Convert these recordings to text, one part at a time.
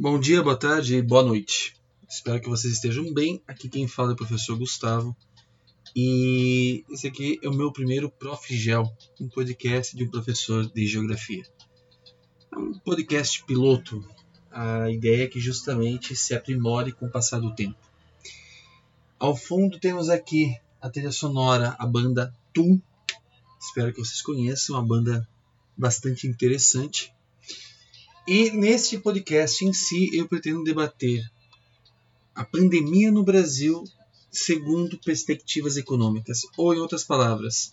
Bom dia, boa tarde e boa noite. Espero que vocês estejam bem. Aqui quem fala é o professor Gustavo. E esse aqui é o meu primeiro Prof. Gel, um podcast de um professor de geografia. É um podcast piloto. A ideia é que justamente se aprimore com o passar do tempo. Ao fundo temos aqui a trilha sonora, a banda Tum. Espero que vocês conheçam, uma banda bastante interessante. E neste podcast em si eu pretendo debater a pandemia no Brasil segundo perspectivas econômicas. Ou em outras palavras,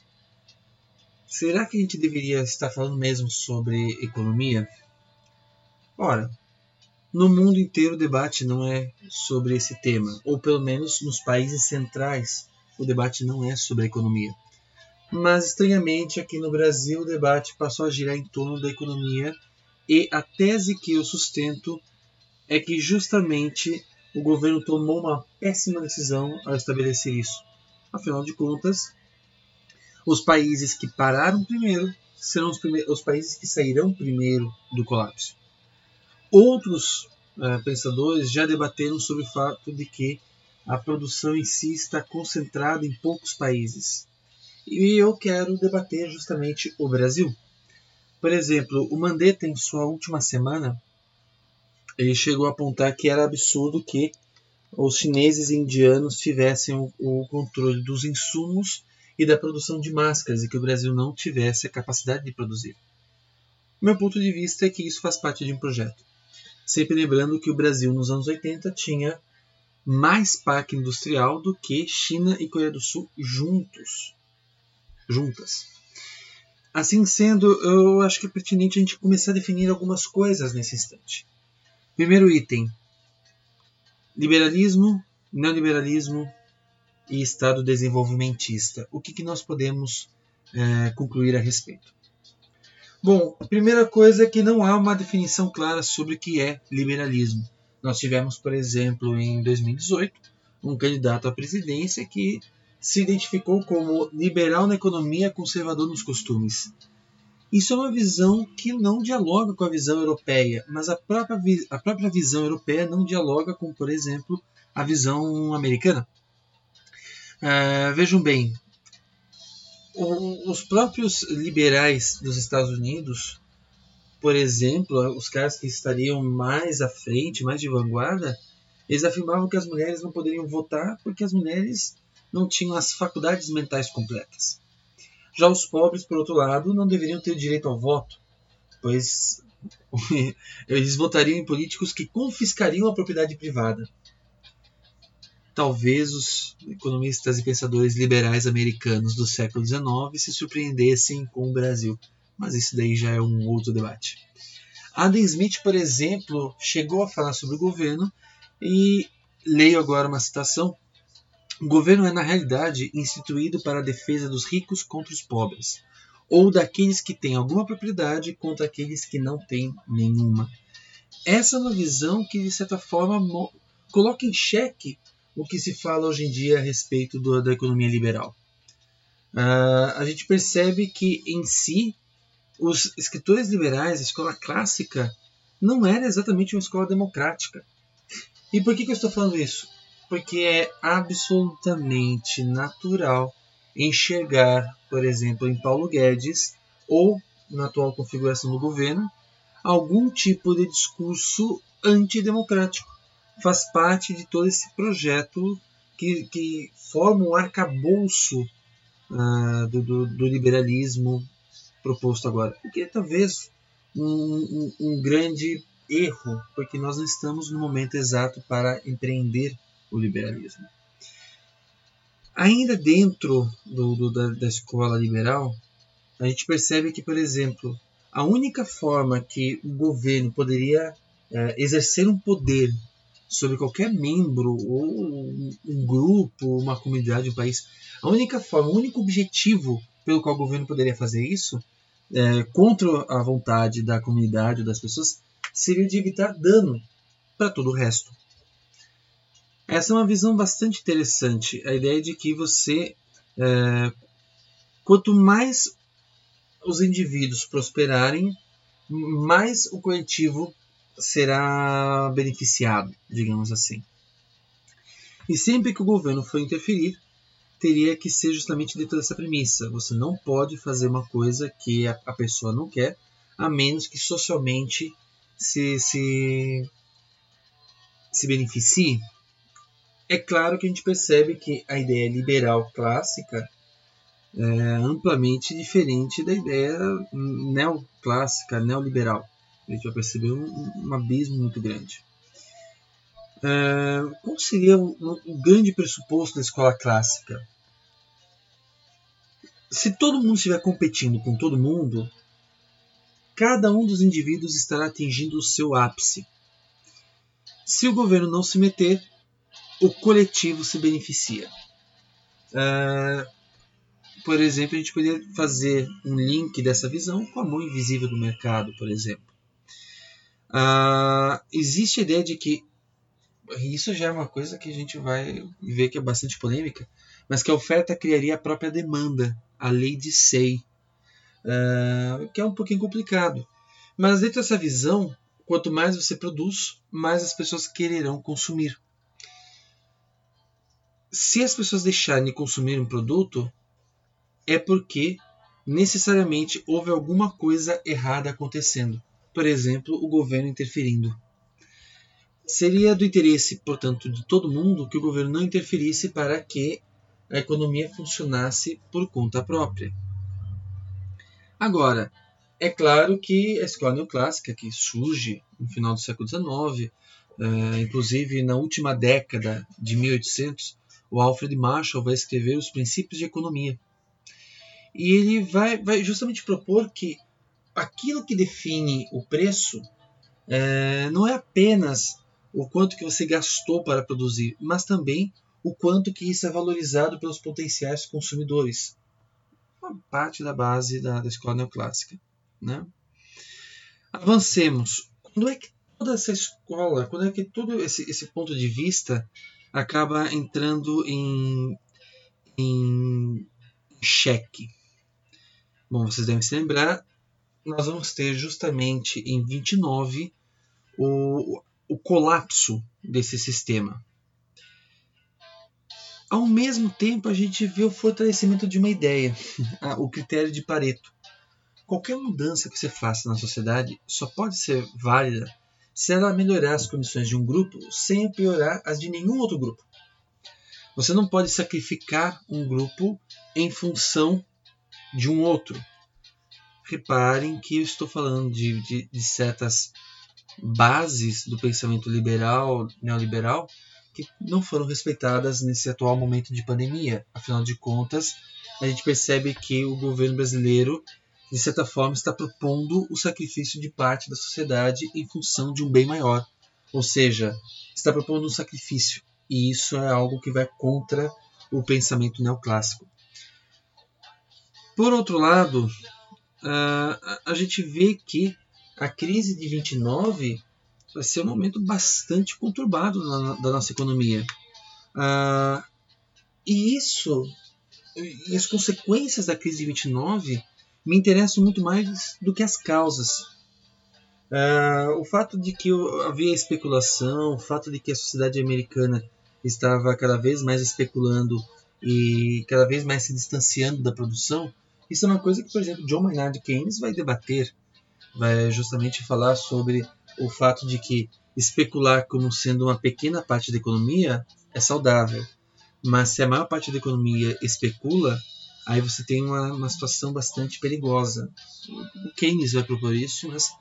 será que a gente deveria estar falando mesmo sobre economia? Ora, no mundo inteiro o debate não é sobre esse tema, ou pelo menos nos países centrais o debate não é sobre economia. Mas estranhamente aqui no Brasil o debate passou a girar em torno da economia e a tese que eu sustento é que justamente o governo tomou uma péssima decisão ao estabelecer isso. Afinal de contas, os países que pararam primeiro serão os, os países que sairão primeiro do colapso. Outros uh, pensadores já debateram sobre o fato de que a produção em si está concentrada em poucos países. E eu quero debater justamente o Brasil. Por exemplo, o Mandetta, em sua última semana, ele chegou a apontar que era absurdo que os chineses e indianos tivessem o, o controle dos insumos e da produção de máscaras e que o Brasil não tivesse a capacidade de produzir. Meu ponto de vista é que isso faz parte de um projeto. Sempre lembrando que o Brasil nos anos 80 tinha mais parque industrial do que China e Coreia do Sul juntos. Juntas. Assim sendo, eu acho que é pertinente a gente começar a definir algumas coisas nesse instante. Primeiro item: liberalismo, neoliberalismo e Estado desenvolvimentista. O que, que nós podemos é, concluir a respeito? Bom, a primeira coisa é que não há uma definição clara sobre o que é liberalismo. Nós tivemos, por exemplo, em 2018, um candidato à presidência que se identificou como liberal na economia, conservador nos costumes. Isso é uma visão que não dialoga com a visão europeia, mas a própria, a própria visão europeia não dialoga com, por exemplo, a visão americana. Uh, vejam bem, o, os próprios liberais dos Estados Unidos, por exemplo, os caras que estariam mais à frente, mais de vanguarda, eles afirmavam que as mulheres não poderiam votar porque as mulheres não tinham as faculdades mentais completas. Já os pobres, por outro lado, não deveriam ter direito ao voto, pois eles votariam em políticos que confiscariam a propriedade privada. Talvez os economistas e pensadores liberais americanos do século XIX se surpreendessem com o Brasil, mas isso daí já é um outro debate. Adam Smith, por exemplo, chegou a falar sobre o governo e leio agora uma citação o governo é, na realidade, instituído para a defesa dos ricos contra os pobres, ou daqueles que têm alguma propriedade contra aqueles que não têm nenhuma. Essa é uma visão que, de certa forma, coloca em xeque o que se fala hoje em dia a respeito do, da economia liberal. Uh, a gente percebe que, em si, os escritores liberais, a escola clássica, não era exatamente uma escola democrática. E por que, que eu estou falando isso? Porque é absolutamente natural enxergar, por exemplo, em Paulo Guedes ou na atual configuração do governo, algum tipo de discurso antidemocrático. Faz parte de todo esse projeto que, que forma o arcabouço uh, do, do, do, liberalismo proposto agora. O que é talvez um, um, um grande erro, porque nós não estamos no momento exato para empreender o liberalismo. Ainda dentro do, do, da, da escola liberal, a gente percebe que, por exemplo, a única forma que o governo poderia é, exercer um poder sobre qualquer membro ou um grupo, uma comunidade, um país, a única forma, o único objetivo pelo qual o governo poderia fazer isso, é, contra a vontade da comunidade ou das pessoas, seria de evitar dano para todo o resto. Essa é uma visão bastante interessante. A ideia de que você, é, quanto mais os indivíduos prosperarem, mais o coletivo será beneficiado, digamos assim. E sempre que o governo for interferir, teria que ser justamente dentro dessa premissa. Você não pode fazer uma coisa que a pessoa não quer, a menos que socialmente se, se, se beneficie. É claro que a gente percebe que a ideia liberal clássica é amplamente diferente da ideia neoclássica, neoliberal. A gente vai perceber um, um abismo muito grande. É, qual seria o, o grande pressuposto da escola clássica? Se todo mundo estiver competindo com todo mundo, cada um dos indivíduos estará atingindo o seu ápice. Se o governo não se meter, o coletivo se beneficia. Uh, por exemplo, a gente poderia fazer um link dessa visão com a mão invisível do mercado, por exemplo. Uh, existe a ideia de que isso já é uma coisa que a gente vai ver que é bastante polêmica, mas que a oferta criaria a própria demanda, a lei de Say, uh, que é um pouquinho complicado. Mas dentro dessa visão, quanto mais você produz, mais as pessoas quererão consumir. Se as pessoas deixarem de consumir um produto, é porque necessariamente houve alguma coisa errada acontecendo. Por exemplo, o governo interferindo. Seria do interesse, portanto, de todo mundo que o governo não interferisse para que a economia funcionasse por conta própria. Agora, é claro que a escola neoclássica, que surge no final do século XIX, é, inclusive na última década de 1800, o Alfred Marshall vai escrever os princípios de economia. E ele vai, vai justamente propor que aquilo que define o preço é, não é apenas o quanto que você gastou para produzir, mas também o quanto que isso é valorizado pelos potenciais consumidores. Uma parte da base da, da escola neoclássica. Né? Avancemos. Quando é que toda essa escola, quando é que todo esse, esse ponto de vista acaba entrando em, em xeque? Bom, vocês devem se lembrar, nós vamos ter justamente em 29 o, o colapso desse sistema. Ao mesmo tempo, a gente vê o fortalecimento de uma ideia, o critério de Pareto. Qualquer mudança que você faça na sociedade só pode ser válida se ela melhorar as condições de um grupo sem piorar as de nenhum outro grupo. Você não pode sacrificar um grupo em função de um outro. Reparem que eu estou falando de, de, de certas bases do pensamento liberal, neoliberal, que não foram respeitadas nesse atual momento de pandemia. Afinal de contas, a gente percebe que o governo brasileiro, de certa forma, está propondo o sacrifício de parte da sociedade em função de um bem maior. Ou seja, está propondo um sacrifício. E isso é algo que vai contra o pensamento neoclássico. Por outro lado, a gente vê que a crise de 29 vai ser um momento bastante conturbado da nossa economia. Uh, e isso, e as consequências da crise de 29 me interessam muito mais do que as causas. Uh, o fato de que havia especulação, o fato de que a sociedade americana estava cada vez mais especulando e cada vez mais se distanciando da produção, isso é uma coisa que, por exemplo, John Maynard Keynes vai debater, vai justamente falar sobre o fato de que especular como sendo uma pequena parte da economia é saudável, mas se a maior parte da economia especula, aí você tem uma, uma situação bastante perigosa. O Keynes vai propor isso, mas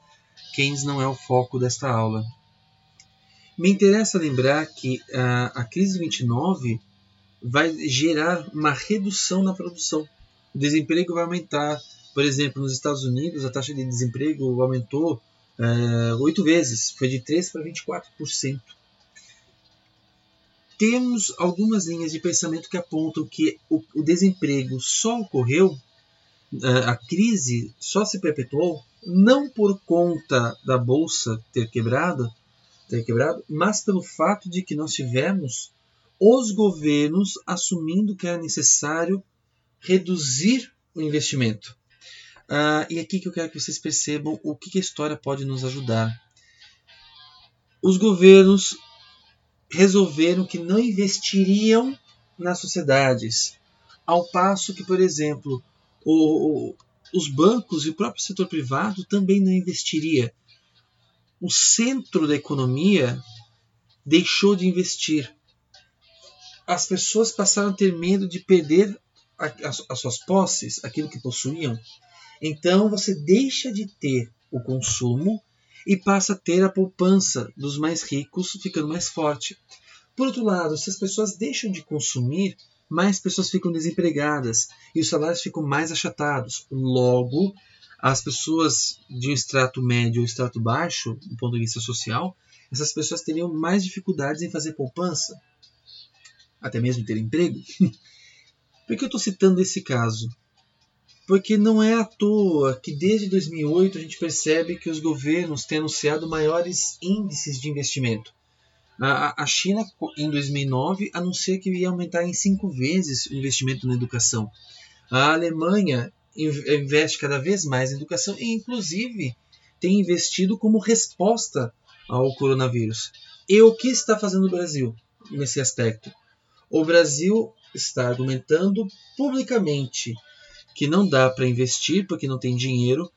Keynes não é o foco desta aula. Me interessa lembrar que a, a crise 29 vai gerar uma redução na produção. O desemprego vai aumentar. Por exemplo, nos Estados Unidos, a taxa de desemprego aumentou é, oito uh, vezes, foi de 3% para 24%. Temos algumas linhas de pensamento que apontam que o, o desemprego só ocorreu, uh, a crise só se perpetuou, não por conta da bolsa ter quebrado, ter quebrado, mas pelo fato de que nós tivemos os governos assumindo que era necessário reduzir o investimento. Uh, e aqui que eu quero que vocês percebam o que, que a história pode nos ajudar. os governos resolveram que não investiriam nas sociedades, ao passo que, por exemplo, o, os bancos e o próprio setor privado também não investiria. O centro da economia deixou de investir. As pessoas passaram a ter medo de perder as, as suas posses, aquilo que possuíam. Então você deixa de ter o consumo e passa a ter a poupança dos mais ricos ficando mais forte. Por outro lado, se as pessoas deixam de consumir, mais pessoas ficam desempregadas e os salários ficam mais achatados. Logo, as pessoas de um extrato médio ou extrato baixo, do ponto de vista social, essas pessoas teriam mais dificuldades em fazer poupança, até mesmo ter emprego. Por que eu estou citando esse caso? Porque não é à toa que desde 2008 a gente percebe que os governos têm anunciado maiores índices de investimento. A China, em 2009, anunciou que ia aumentar em cinco vezes o investimento na educação. A Alemanha investe cada vez mais em educação e, inclusive, tem investido como resposta ao coronavírus. E o que está fazendo o Brasil nesse aspecto? O Brasil está argumentando publicamente que não dá para investir porque não tem dinheiro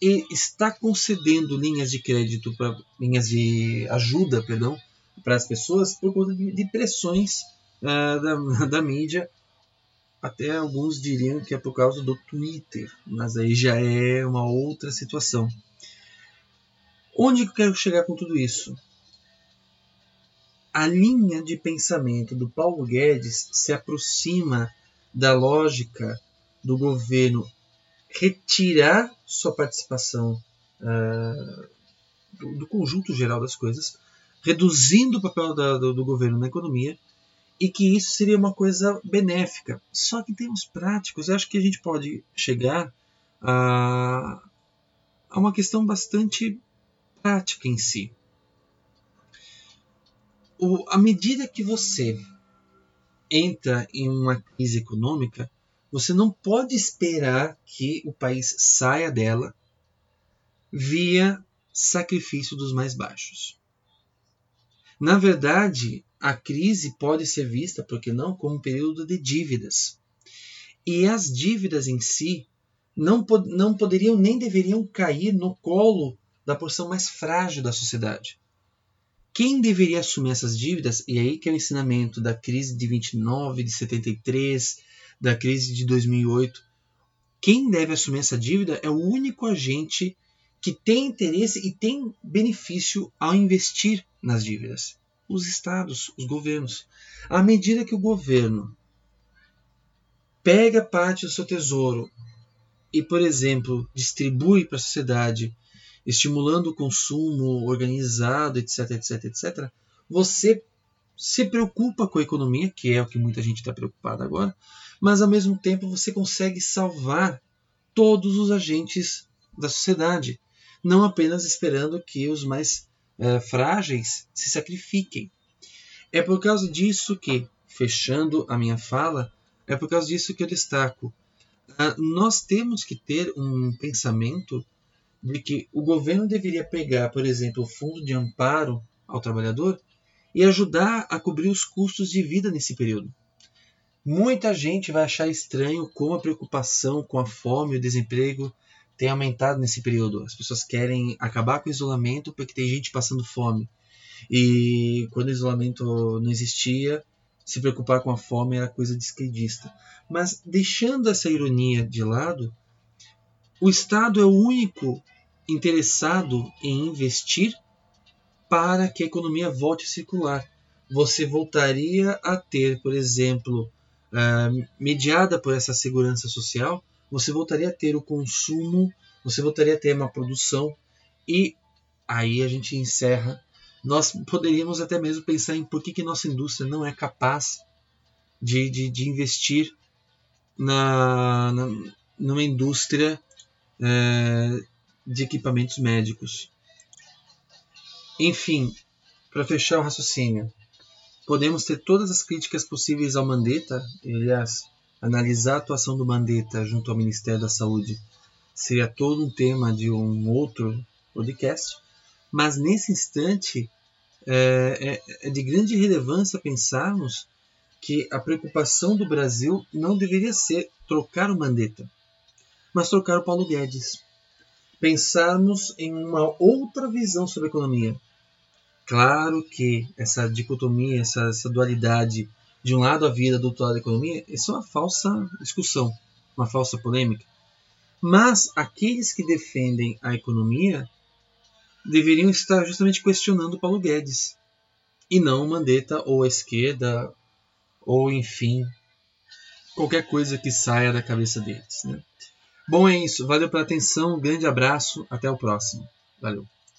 e está concedendo linhas de crédito para linhas de ajuda, perdão, para as pessoas por conta de, de pressões uh, da, da mídia. Até alguns diriam que é por causa do Twitter, mas aí já é uma outra situação. Onde eu quero chegar com tudo isso? A linha de pensamento do Paulo Guedes se aproxima da lógica do governo retirar sua participação uh, do, do, conjunto geral das coisas, reduzindo o papel da, do, do, governo na economia, e que isso seria uma coisa benéfica. Só que em termos práticos, acho que a gente pode chegar a, a uma questão bastante prática em si. O, à medida que você entra em uma crise econômica, você não pode esperar que o país saia dela via sacrifício dos mais baixos. Na verdade, a crise pode ser vista, por que não, como um período de dívidas. E as dívidas em si não, não poderiam nem deveriam cair no colo da porção mais frágil da sociedade. Quem deveria assumir essas dívidas, e aí que é o ensinamento da crise de 29, de 73, da crise de 2008. Quem deve assumir essa dívida é o único agente que tem interesse e tem benefício ao investir nas dívidas. Os estados, os governos. À medida que o governo pega parte do seu tesouro e, por exemplo, distribui para a sociedade, estimulando o consumo organizado, etc, etc, etc, você se preocupa com a economia, que é o que muita gente está preocupada agora, mas ao mesmo tempo você consegue salvar todos os agentes da sociedade, não apenas esperando que os mais é, frágeis se sacrifiquem. É por causa disso que, fechando a minha fala, é por causa disso que eu destaco. Uh, nós temos que ter um pensamento de que o governo deveria pegar, por exemplo, o fundo de amparo ao trabalhador e ajudar a cobrir os custos de vida nesse período. Muita gente vai achar estranho como a preocupação com a fome e o desemprego tem aumentado nesse período. As pessoas querem acabar com o isolamento porque tem gente passando fome. E quando o isolamento não existia, se preocupar com a fome era coisa de esquerdista. Mas deixando essa ironia de lado, o Estado é o único interessado em investir para que a economia volte a circular. Você voltaria a ter, por exemplo, uh, mediada por essa segurança social, você voltaria a ter o consumo, você voltaria a ter uma produção e aí a gente encerra. Nós poderíamos até mesmo pensar em por que, que nossa indústria não é capaz de, de, de investir na, na, numa indústria é, de equipamentos médicos. Enfim, para fechar o raciocínio, podemos ter todas as críticas possíveis ao Mandetta, aliás, analisar a atuação do Mandetta junto ao Ministério da Saúde seria todo um tema de um outro podcast, mas nesse instante é, é, é de grande relevância pensarmos que a preocupação do Brasil não deveria ser trocar o Mandetta, mas trocar o Paulo Guedes. Pensarmos em uma outra visão sobre a economia. Claro que essa dicotomia, essa, essa dualidade, de um lado a vida, do outro lado a economia, isso é uma falsa discussão, uma falsa polêmica. Mas aqueles que defendem a economia deveriam estar justamente questionando Paulo Guedes e não Mandetta ou a esquerda ou enfim qualquer coisa que saia da cabeça deles. Né? Bom, é isso. Valeu pela atenção. Um grande abraço. Até o próximo. Valeu.